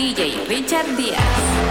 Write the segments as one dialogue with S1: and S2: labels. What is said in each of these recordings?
S1: DJ Richard Díaz.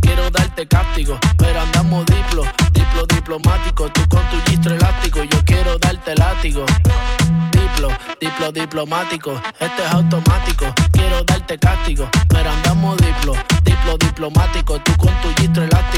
S2: Quiero darte cáptico. Pero andamos diplo, diplo diplomático. Tú con tu gistro elástico. Yo quiero darte látigo. Diplo, diplo diplomático. Este es automático. Quiero darte cáptico. Pero andamos diplo, diplo diplomático. Tú con tu gistro elástico.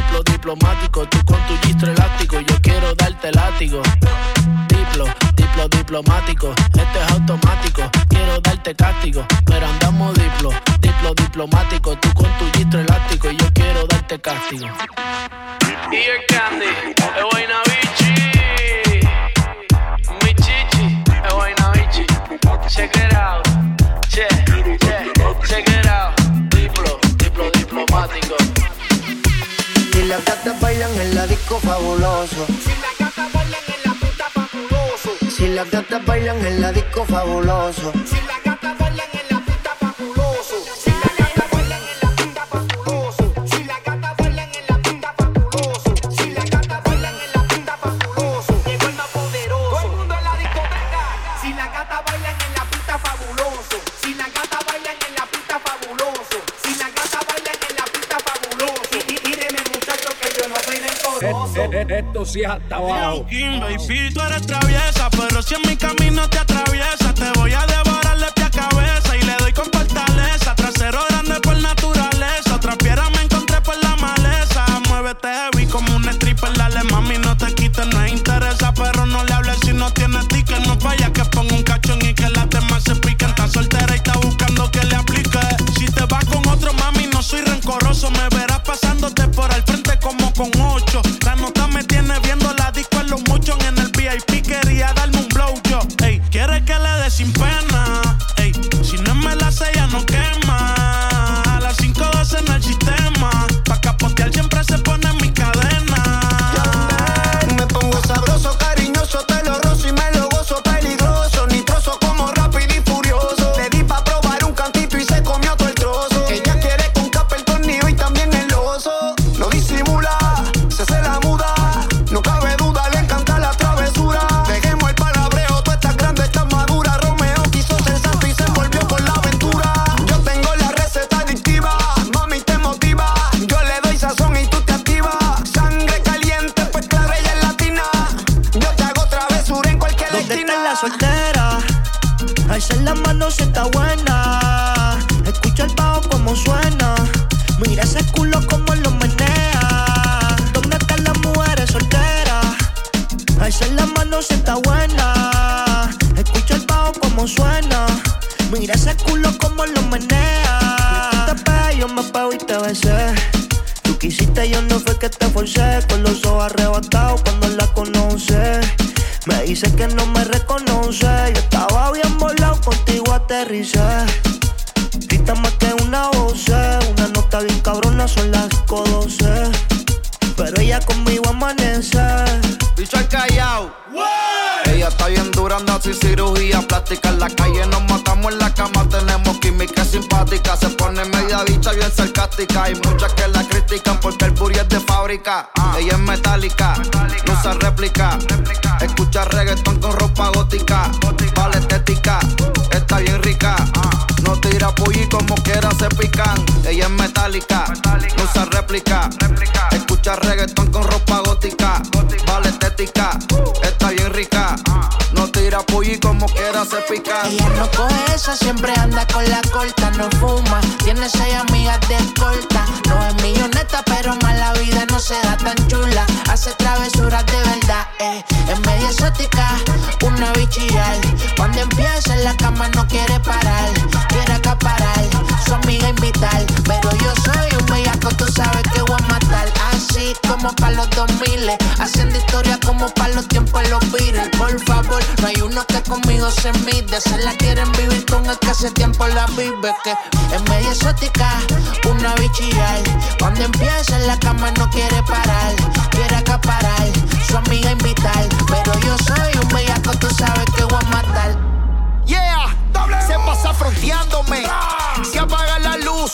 S2: diplomático. Tú con tu gistro elástico. Yo quiero darte látigo. Diplo, diplo diplomático. Esto es automático. Quiero darte cáptico. Pero andamos diplo, diplo diplomático. Tú con tu gistro elástico. Yo quiero darte cáptico. Dear Candy, es buena bichi. Mi chichi, es buena bichi. Check it out. Check,
S3: las gatas bailan en la disco fabuloso.
S4: Si las gatas bailan en la puta fabuloso.
S3: Si las gatas bailan en la disco fabuloso.
S4: Si las gatas
S5: Esto sí es hasta abajo.
S6: King, baby, tú eres traviesa, pero si en mi camino te atraviesa, te voy a devorar
S7: bien
S8: dura, sin cirugía plástica. En la calle nos matamos en la cama, tenemos química simpática. Se pone media bicha bien sarcástica. Hay muchas que la critican porque el booty es de fábrica. Ella es metálica, no usa réplica. Escucha reggaetón con ropa gótica. Vale estética, está bien rica. No tira pulli como quiera se pican. Ella es metálica, no usa réplica. Escucha reggaetón con ropa gótica. Vale estética, está bien rica. No tira pulli como quiera se pican.
S1: Ella no coge esa, siempre anda con la corta, no fuma. Tiene seis amigas de corta. No es milloneta, pero más la vida no se da tan chula. Hace travesuras de verdad, eh. Es media exótica, una bichillar. Cuando empieza en la cama no quiere parar, quiere acaparar. Su amiga invitar, pero yo soy un bellaco, tú sabes que voy a matar. Así como para los 2000, haciendo historia como para los tiempos los Beatles. Por favor, no hay uno que conmigo se mide. Se la quieren vivir con el que hace tiempo la vive. Que es media exótica, una bichillar. Cuando empieza en la cama no quiere parar, quiere acaparar. Su amiga invitar, pero yo soy un bellaco, tú sabes que voy a matar.
S8: Yeah, se pasa fronteándome. Se apaga la luz.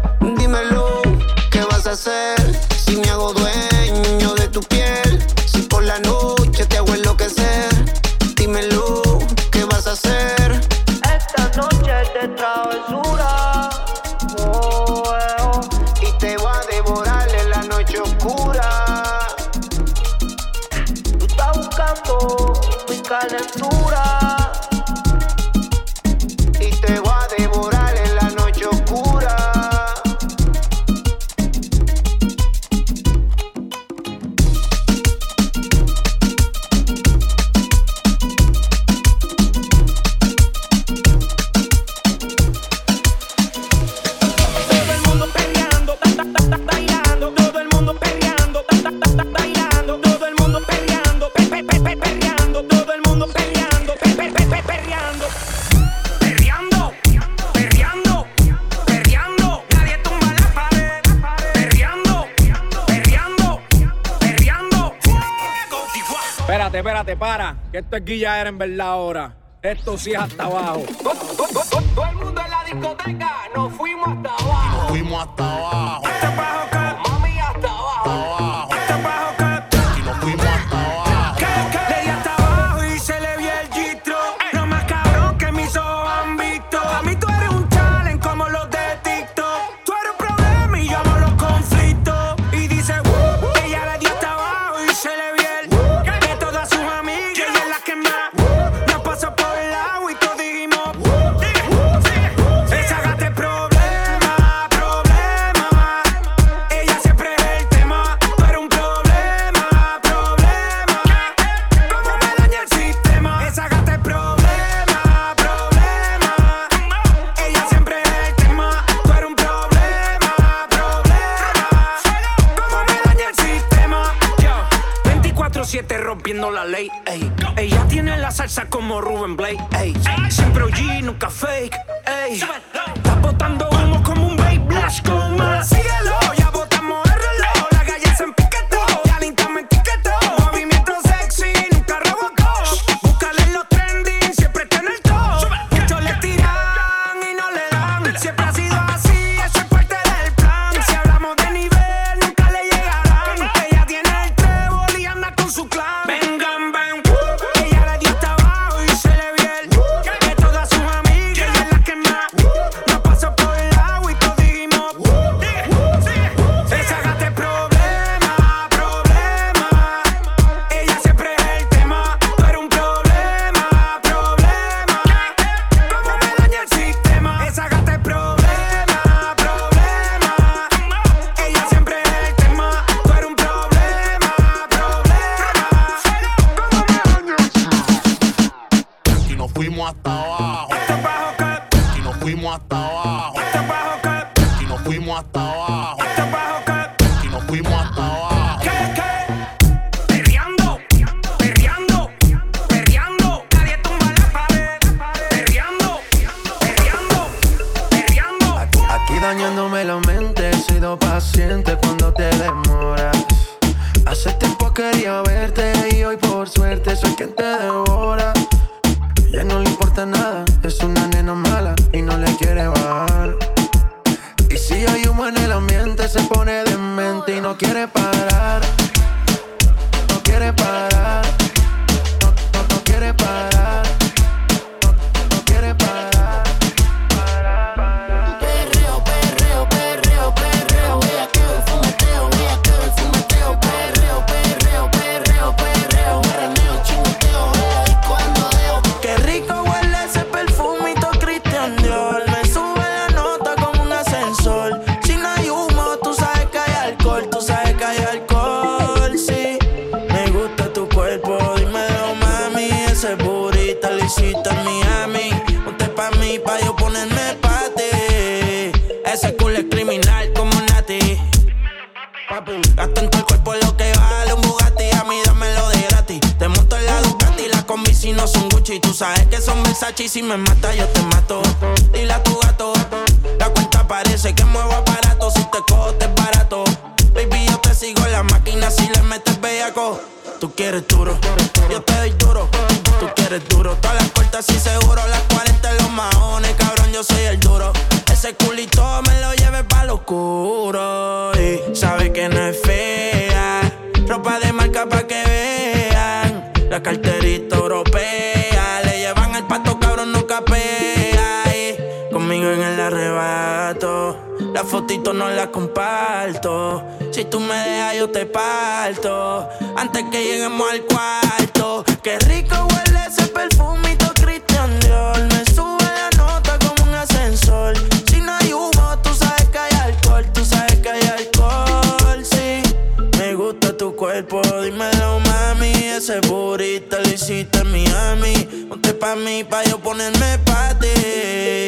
S9: Es
S10: Guilla era en verdad ahora. Esto sí es hasta abajo.
S7: solterita europea. Le llevan el pato, cabrón, nunca pega, Y conmigo en el arrebato. La fotito no la comparto. Si tú me dejas, yo te parto. Antes que lleguemos al cuarto. Qué rico, cita en Miami. Ponte pa' mí, pa' yo ponerme pa' ti.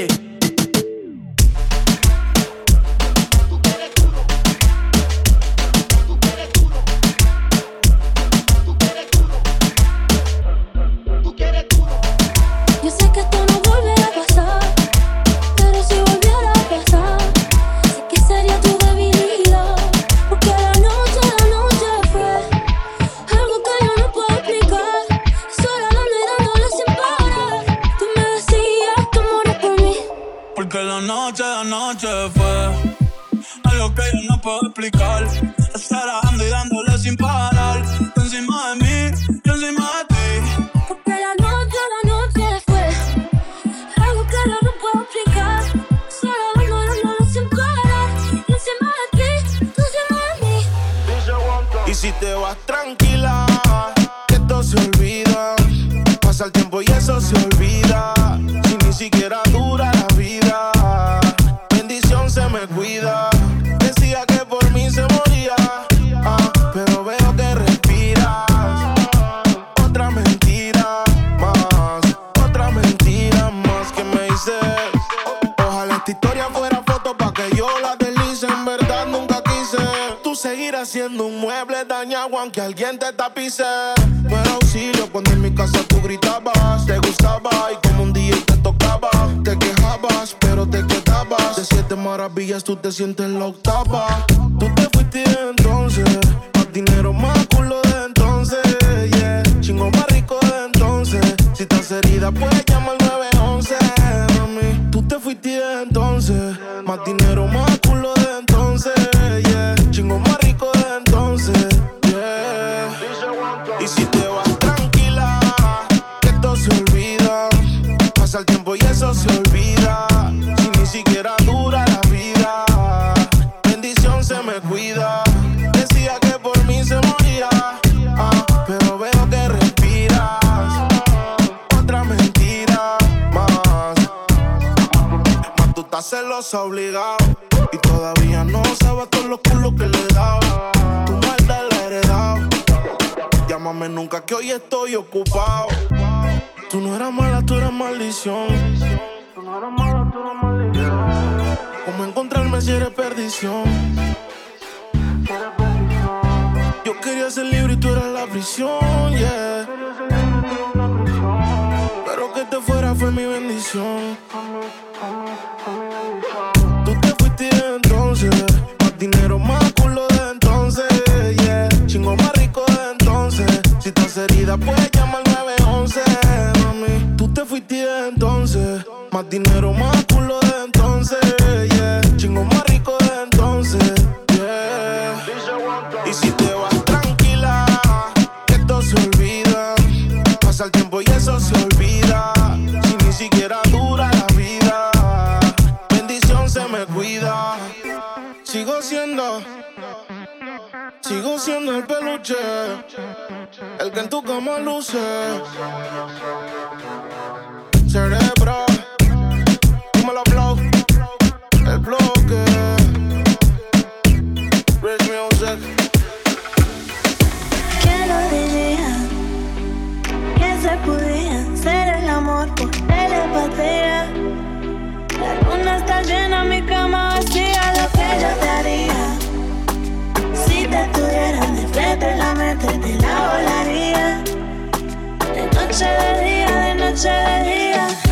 S3: seguirás siendo un mueble dañado aunque alguien te tapice. No era auxilio cuando en mi casa tú gritabas, te gustaba y como un día te tocaba, te quejabas, pero te quedabas. De siete maravillas tú te sientes la octava. Tú te fuiste entonces, más dinero, más culo de entonces, yeah. Chingo más rico de entonces, si estás herida puedes llamar 911, mami. Tú te fuiste entonces, más dinero, más está celosa obligado. Y todavía no sabe todos los culos que le daba. Tu maldad la heredado. Llámame nunca que hoy estoy ocupado. Tú no eras mala, tú eras maldición. Tú no eras mala, tú eras maldición. ¿Cómo encontrarme si eres perdición? Yo quería ser libre y tú eras la prisión. Pero que te fuera fue mi bendición. Tú te fuiste entonces, más dinero, más culo de entonces, yeah. Chingo más rico de entonces, si estás herida puedes llamar 911, mami. Tú te fuiste entonces, más dinero, más culo de entonces. el peluche, el que en tu cama luce. Cerebro, como la blow, el bloque. Rich music.
S11: Que lo diría? que se podía ser el amor por telepatía. La luna está llena, mi cama vacía, lo que yo te haría si te tuviera completa la mente te la volaría. De noche de día, de noche de día.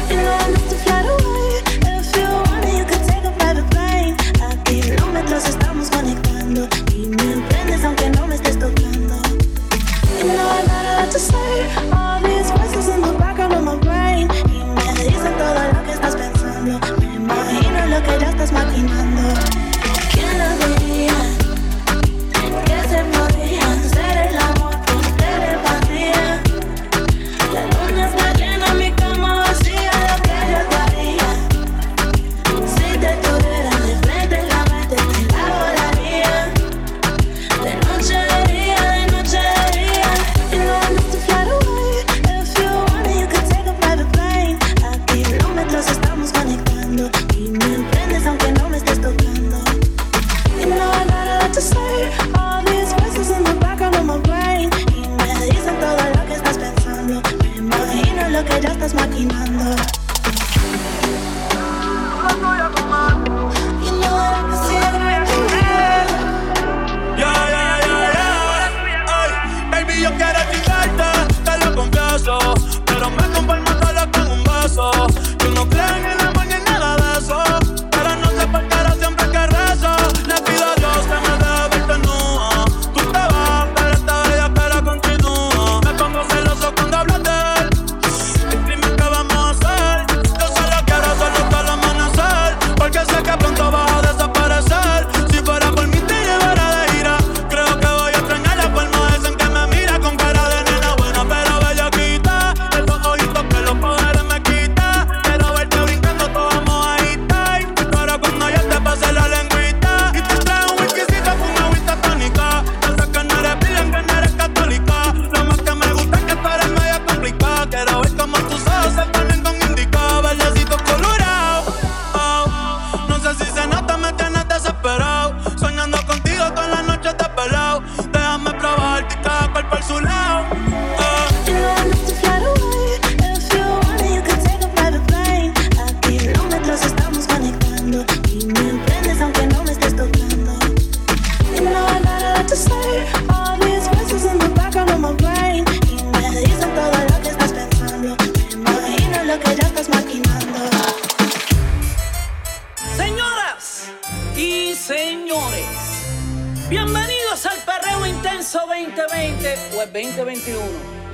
S12: Bienvenidos al Perreo Intenso 2020 o el 2021.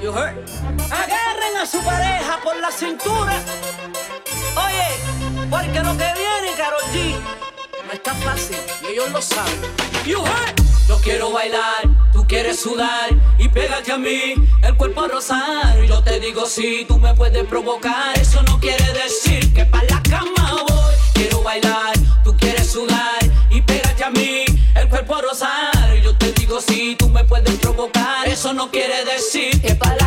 S12: You heard? Agarren a su pareja por la cintura. Oye, porque lo que viene, Carol G, no está fácil y ellos lo saben. You heard? Yo quiero bailar, tú quieres sudar y pégate a mí el cuerpo a rozar. Yo te digo si sí, tú me puedes provocar, eso no quiere decir que para la cama voy. Quiero bailar el cuerpo a rozar. Yo te digo si tú me puedes provocar. Eso no quiere decir que
S13: para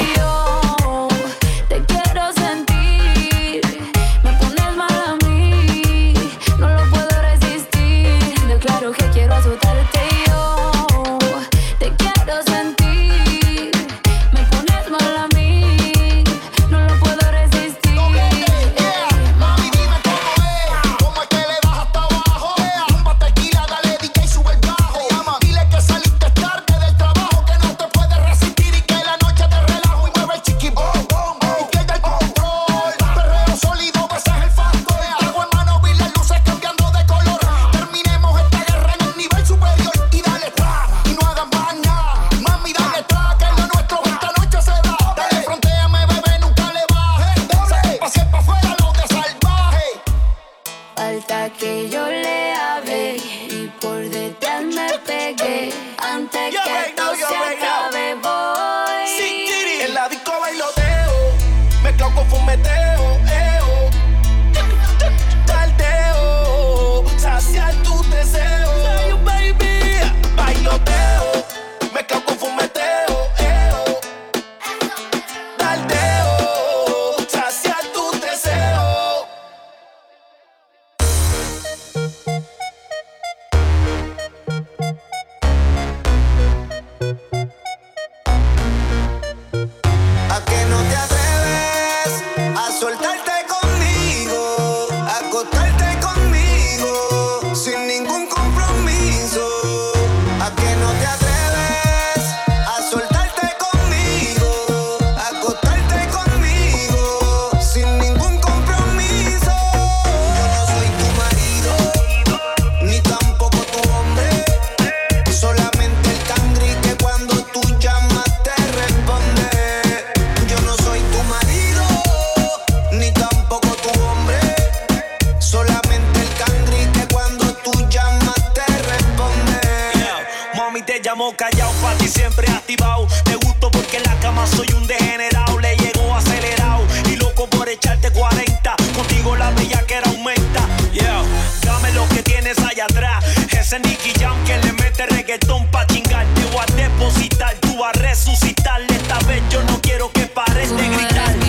S14: llamo callao, pa' ti siempre activado. Te gusto porque en la cama soy un degenerado. Le llego acelerado y loco por echarte 40. Contigo la bella que era aumenta. Yeah, dame lo que tienes allá atrás. Ese Nicky Jam que le mete reggaetón pa' chingarte o a depositar. Tú vas a resucitar. Esta vez yo no quiero que pares de gritar.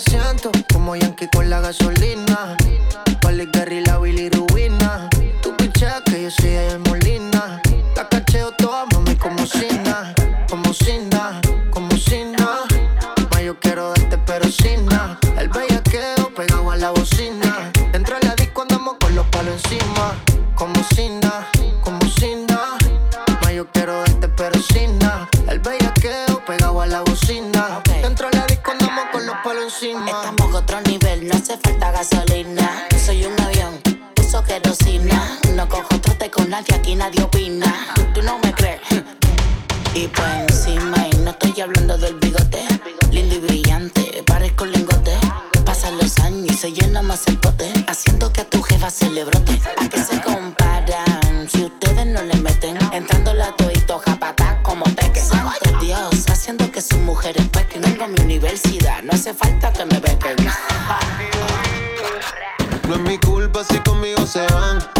S15: siento como Yankee con la gasolina. Pali, la bilirubina. Tu picha que yo soy
S16: aquí nadie opina. Tú, no me crees. Y pues encima, no estoy hablando del bigote. Lindo y brillante, parezco lingote. Pasan los años y se llena más el pote. Haciendo que a tu jefa se le brote. ¿A qué se comparan si ustedes no le meten? Entrando la toja patá como peque. Santo Dios, haciendo que sus mujeres pequen. Vengo a mi universidad, no hace falta que me bequen.
S17: No es mi culpa si conmigo se van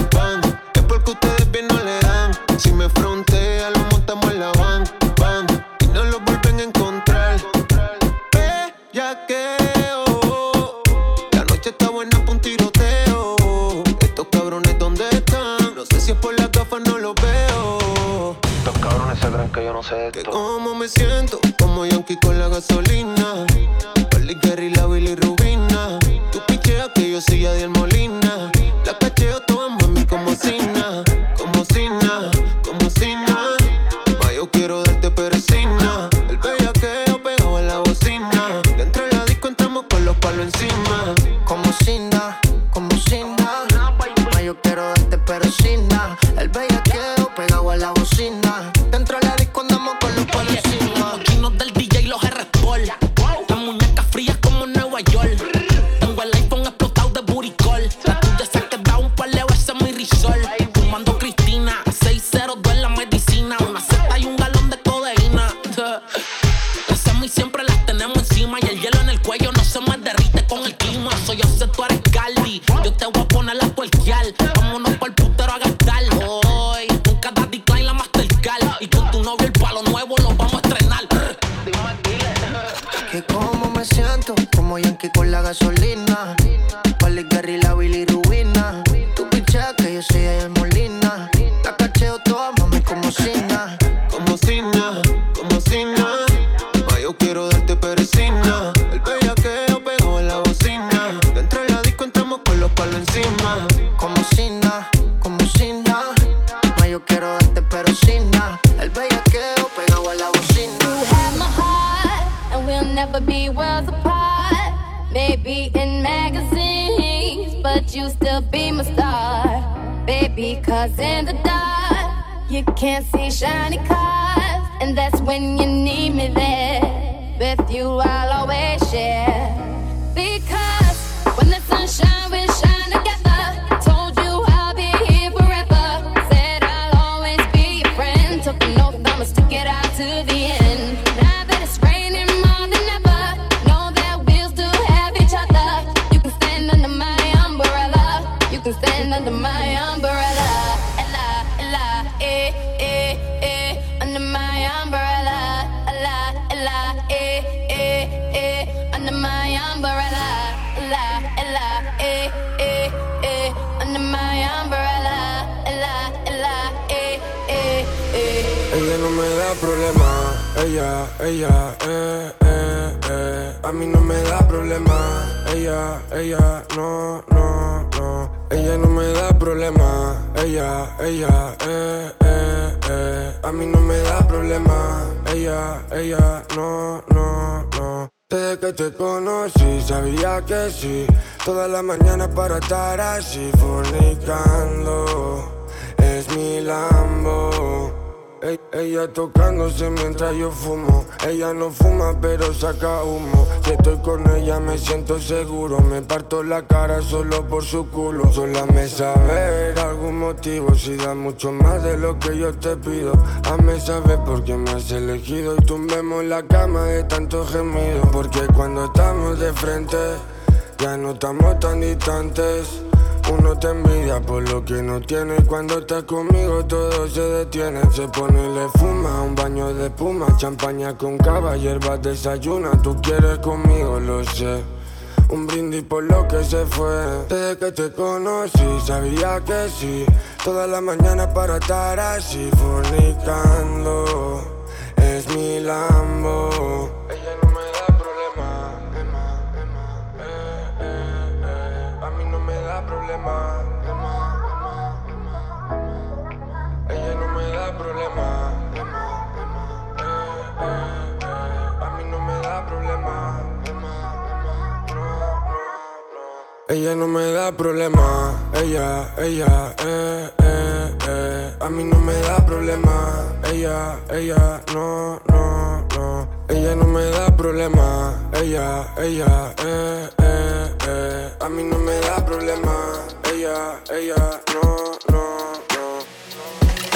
S18: can't see shiny cars. And that's when you me
S19: da problema, ella, ella, no, no, no. Ella no me da problema, ella, ella, eh, eh, eh. A mí no me da problema, ella, ella, no, no, no. Desde que te conocí sabía que sí, toda la mañana para estar así fornicando. Es mi Lambo. Ella tocándose mientras yo fumo. Ella no fuma, pero saca humo. Si estoy con ella, me siento seguro. Me parto la cara solo por su culo. Sola me saber algún motivo. Si da mucho más de lo que yo te pido. Hazme saber por qué me has elegido. Y tumbemos la cama de tanto gemido. Porque cuando estamos de frente, ya no estamos tan distantes. Uno te envidia por lo que no tiene y cuando estás conmigo todo se detiene. Se pone y le fuma un baño de espuma, champaña con cava, hierbas desayuna. Tú quieres conmigo, lo sé. Un brindis por lo que se fue. Desde que te conocí sabía que sí. Toda la mañana para estar así fornicando. Es mi Lambo. Ella no me da problema. Ella, ella, eh, eh, eh. A mí no me da problema. Ella, ella, no, no, no. Ella no me da problema. Ella, ella, eh, eh, eh. A mí no me da problema. Ella, ella, no, no.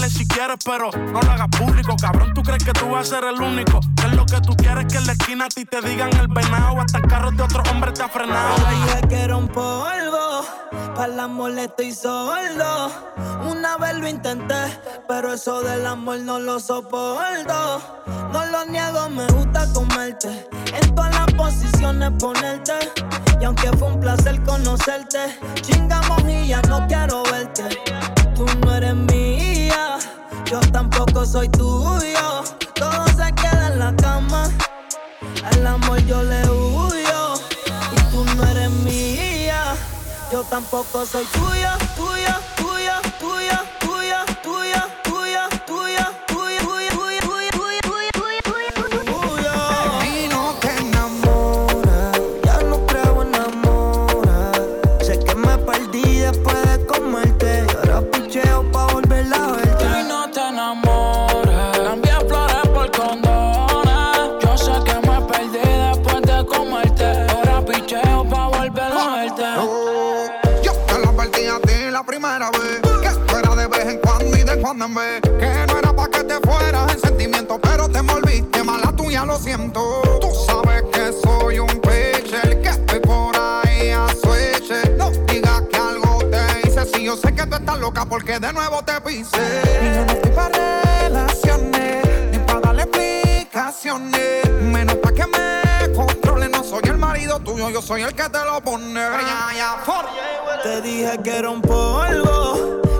S6: si quieres, pero no lo hagas público. Cabrón, tú crees que tú vas a ser el único. Que es lo que tú quieres que en la esquina a ti te digan el venado. Hasta el carro de otro hombre te ha frenado.
S20: Dije que era un polvo, para el amor le estoy sordo. Una vez lo intenté, pero eso del amor no lo soporto. No lo niego, me gusta comerte. En todas las posiciones ponerte. Y aunque fue un placer conocerte, chingamos y ya no quiero verte. Tú no eres mía, yo tampoco soy tuyo. Todo se queda en la cama. Al amor yo le huyo y tú no eres mía. Yo tampoco soy tuya, tuya,
S21: Que no era pa' que te fueras en sentimiento, pero te envolviste mala tuya, lo siento. Tú sabes que soy un pitcher, que estoy por ahí a switch. No digas que algo te hice, si yo sé que tú estás loca porque de nuevo te pise. Y yo no estoy para relaciones, ni para darle explicaciones. Menos pa' que me controle, no soy el marido tuyo, yo soy el que te lo pone.
S22: Te dije que era un polvo,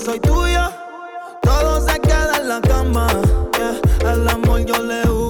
S22: soy tuya. Todo se queda en la cama. El amor yo le huyo.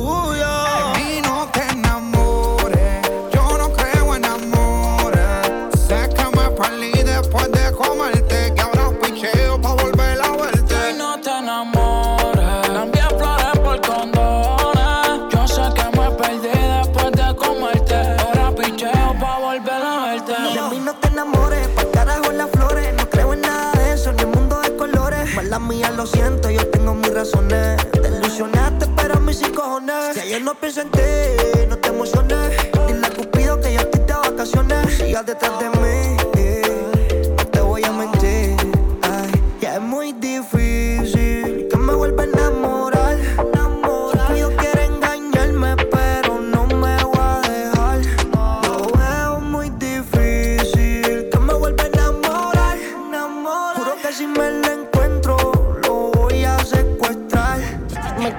S15: Siento, yo tengo mis razones. Te ilusionaste, pero a mí sin cojones. Si ayer no pienso en ti, no te emociones. Dile a Cupido que yo estoy de vacaciones. Sigas detrás de mí,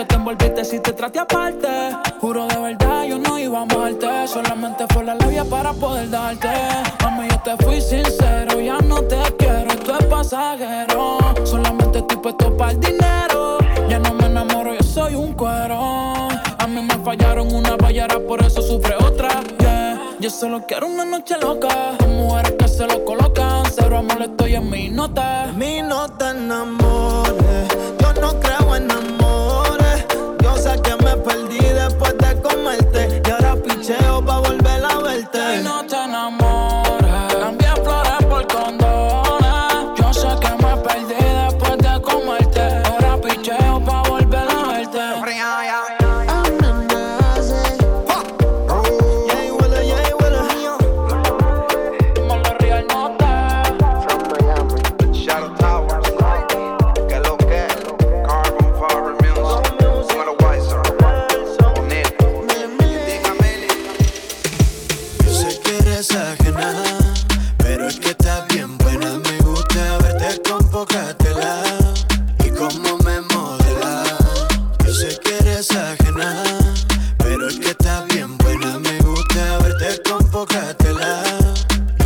S23: que te
S24: envolviste si te traté aparte. Juro de verdad, yo no iba a amarte. Solamente fue la labia para poder darte. Mami, yo te fui sincero, ya no te quiero, esto es pasajero. Solamente estoy puesto para el dinero. Ya no me enamoro, yo soy un cuero. A mí me fallaron una ballera, por eso sufre otra. Yeah. Yo solo quiero una noche loca. Con mujeres que se lo colocan. Cero amor, estoy en mi nota.
S22: De mí no
S20: pero es que estás bien buena. Me gusta verte con poca tela y cómo me modela. Yo sé que eres ajena, pero es que estás bien buena. Me gusta verte con poca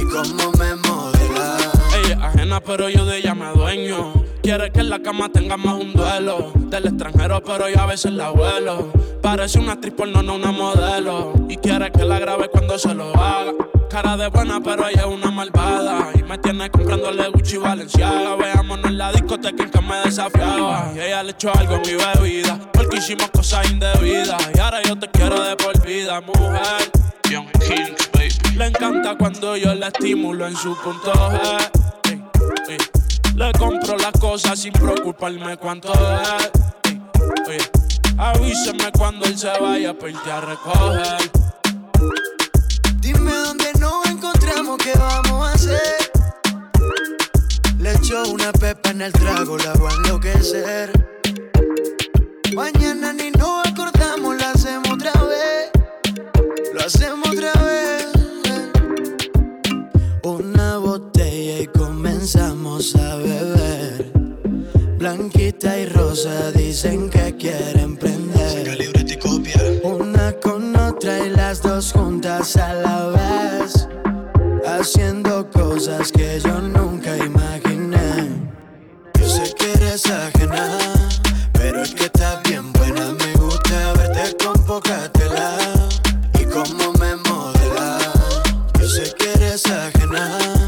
S20: y cómo me modela.
S6: Ella es ajena, pero yo de ella me dueño. Quiere que en la cama tenga más un duelo. Del extranjero, pero yo a veces la vuelo. Parece una actriz porno, no una modelo. Y quiere que la grabe cuando se lo haga. Cara de buena, pero ella es una malvada. Y me tiene comprándole Gucci y Valenciaga. Veámonos en la discoteca en que me desafiaba. Y ella le echó algo en mi bebida. Porque hicimos cosas indebidas. Y ahora yo te quiero de por vida, mujer. Young Kings, baby. Le encanta cuando yo la estimulo en su punto G. Le compro las cosas sin preocuparme cuánto es. Avísame cuando él se vaya para irte a recoger.
S20: Dime dónde nos encontramos, qué vamos a hacer. Le echo una pepa en el trago, la voy a enloquecer. Mañana ni nos acordamos,
S3: la hacemos otra vez.
S20: Lo hacemos otra vez.
S18: Una
S6: botella y comenzamos a beber. Blanquita y rosa dicen que
S20: quieren trae las dos juntas a la vez, haciendo cosas que
S18: yo nunca imaginé. Yo sé que
S6: eres
S18: ajena,
S6: pero es
S18: que
S20: estás bien buena.
S25: Me gusta verte con poca tela y cómo me
S26: modela. Yo
S27: sé que eres ajena.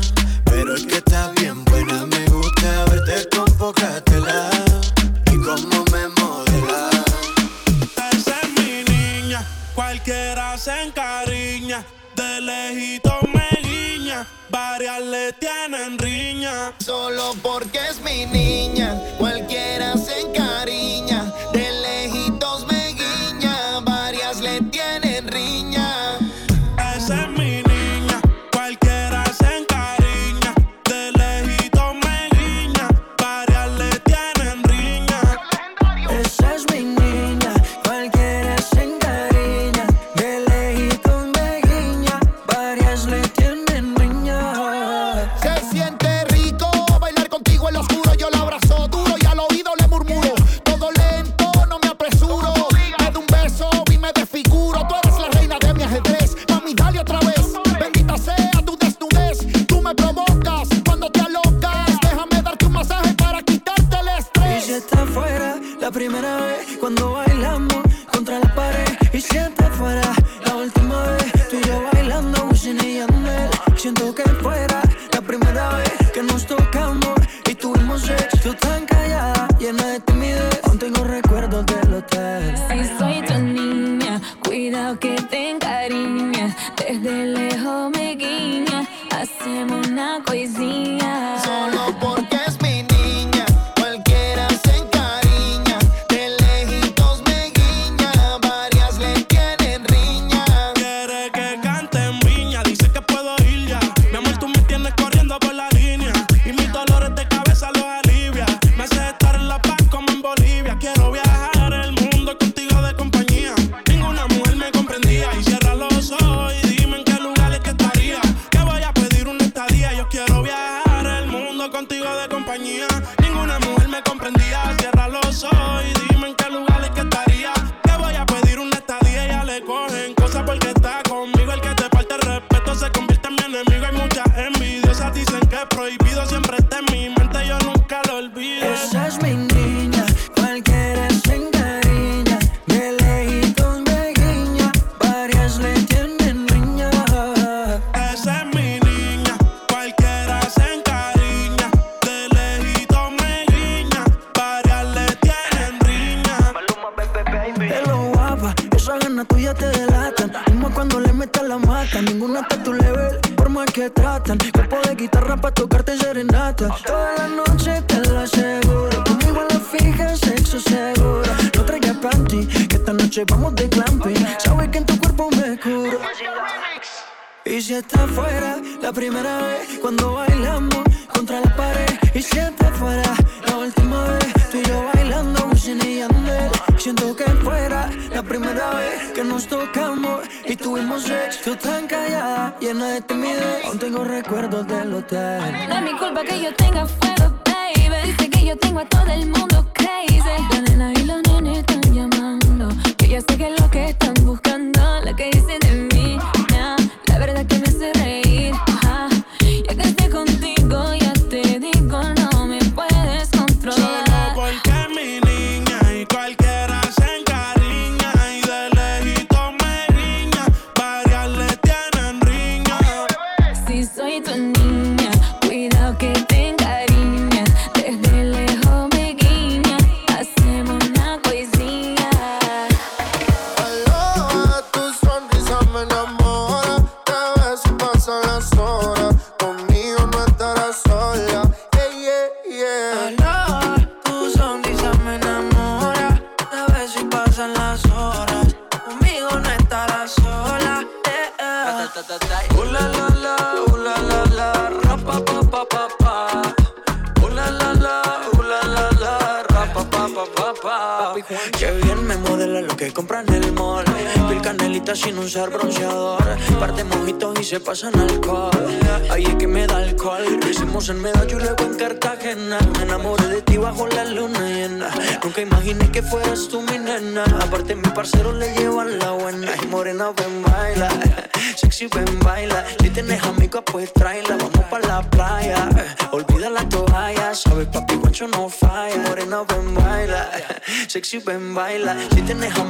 S27: Ven, baila. Si tienes.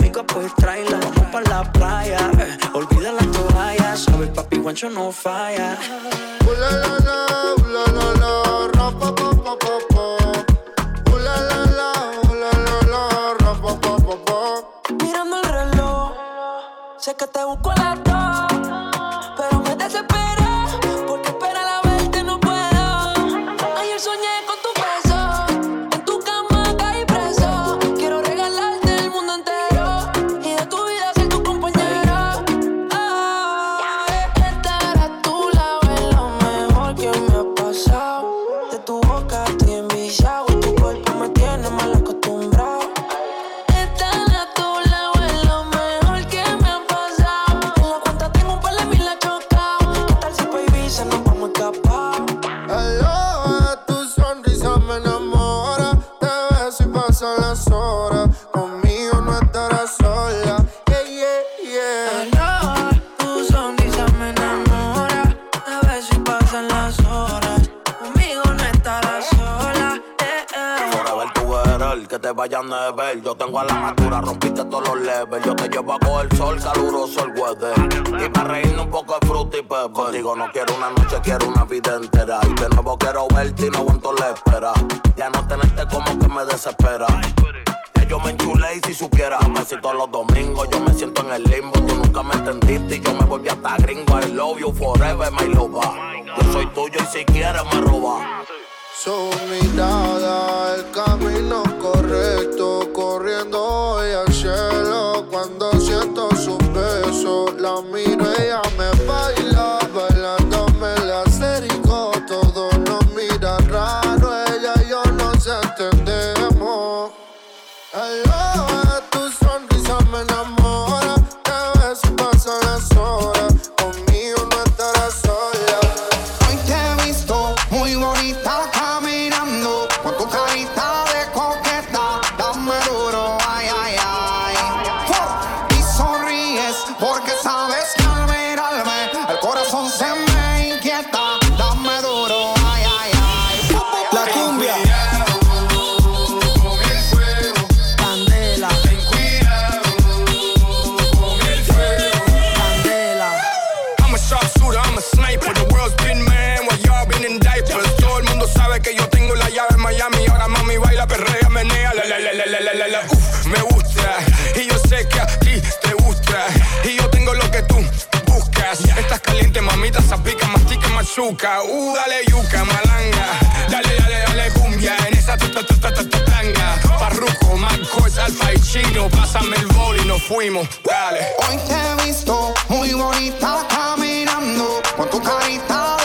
S27: azúcar. Uh, dale yuca, malanga. Dale, dale, dale cumbia en esa tanga. Parruco, Marcos, Alfa y Chino. Pásame el bol y nos fuimos. Dale.
S21: Hoy te he visto muy bonita caminando con tu carita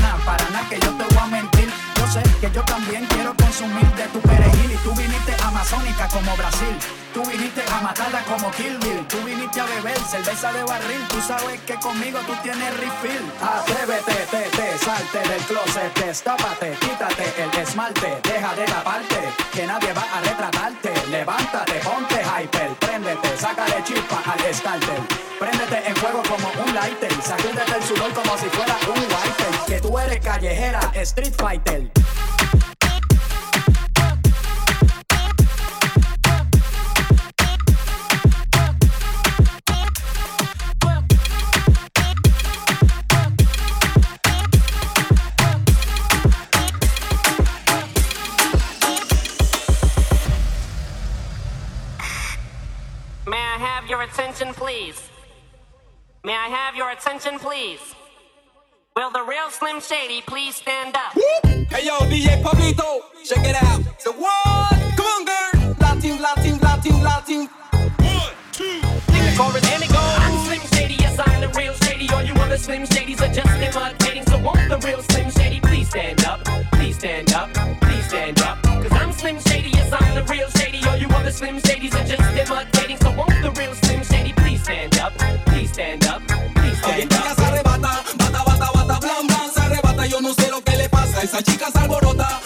S28: nada, para nada que yo te voy a mentir. Yo sé que yo también quiero consumir de tu perejil y tú viniste a amazónica como Brasil. Tú viniste a matarla como Kill Bill. Tú viniste a beber cerveza de barril. Tú sabes que conmigo tú tienes refill. Atrévete, te, te, salte del closet, destápate, quítate el esmalte, deja de taparte, que nadie va a retratarte. Levántate, ponte hyper enciéndete, sácale chispa al escárter. Préndete en fuego como un lighter, sacúdete el sudor como si fuera un whiter. Que tú eres callejera, street fighter.
S29: attention, please? May I have your attention, please? Will the real Slim Shady please stand up?
S30: Hey yo, DJ Popito, check it out. The one, Come on, girl. Latin, Latin, Latin, Latin. One, two, three.
S29: The chorus and it goes. I'm Slim Shady, yes I'm the real Shady. All you other Slim Shadys are just imitating. So won't the real Slim Shady please stand up? Please stand up. Please stand up. Cause I'm Slim Shady, yes I'm the real Shady. All you other Slim Shadys are just imitating. So won't the real Shady stand up, please stand up, please stand up.
S30: Oye, se arrebata, bata, bata, bata, blan, blan, se arrebata. Yo no sé lo que le pasa, esa chica se alborota.